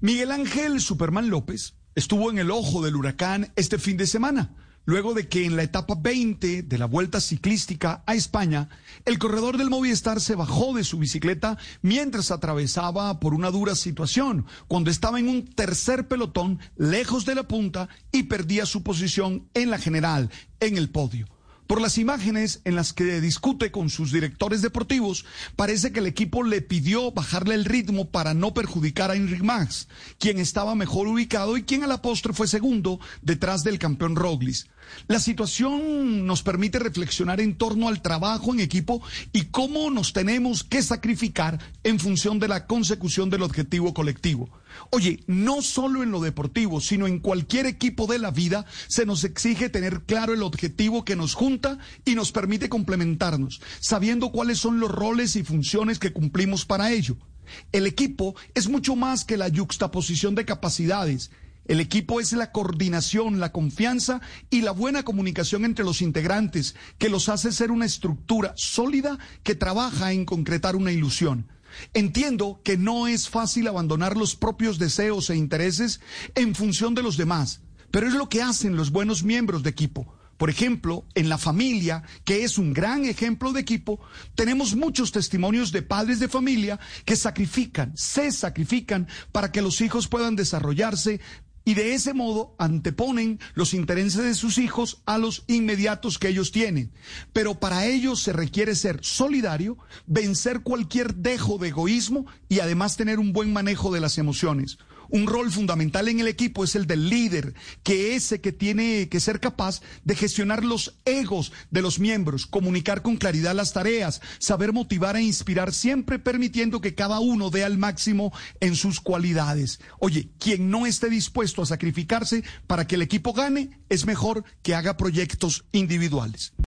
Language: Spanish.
Miguel Ángel Superman López estuvo en el ojo del huracán este fin de semana, luego de que en la etapa 20 de la vuelta ciclística a España, el corredor del Movistar se bajó de su bicicleta mientras atravesaba por una dura situación, cuando estaba en un tercer pelotón lejos de la punta y perdía su posición en la general, en el podio. Por las imágenes en las que discute con sus directores deportivos, parece que el equipo le pidió bajarle el ritmo para no perjudicar a Enric Max, quien estaba mejor ubicado y quien a la postre fue segundo detrás del campeón Roglic. La situación nos permite reflexionar en torno al trabajo en equipo y cómo nos tenemos que sacrificar en función de la consecución del objetivo colectivo. Oye, no solo en lo deportivo, sino en cualquier equipo de la vida se nos exige tener claro el objetivo que nos junta y nos permite complementarnos, sabiendo cuáles son los roles y funciones que cumplimos para ello. El equipo es mucho más que la yuxtaposición de capacidades el equipo es la coordinación, la confianza y la buena comunicación entre los integrantes, que los hace ser una estructura sólida que trabaja en concretar una ilusión. Entiendo que no es fácil abandonar los propios deseos e intereses en función de los demás, pero es lo que hacen los buenos miembros de equipo. Por ejemplo, en la familia, que es un gran ejemplo de equipo, tenemos muchos testimonios de padres de familia que sacrifican, se sacrifican para que los hijos puedan desarrollarse y de ese modo anteponen los intereses de sus hijos a los inmediatos que ellos tienen. Pero para ello se requiere ser solidario, vencer cualquier dejo de egoísmo y además tener un buen manejo de las emociones. Un rol fundamental en el equipo es el del líder, que ese que tiene que ser capaz de gestionar los egos de los miembros, comunicar con claridad las tareas, saber motivar e inspirar, siempre permitiendo que cada uno dé al máximo en sus cualidades. Oye, quien no esté dispuesto a sacrificarse para que el equipo gane, es mejor que haga proyectos individuales.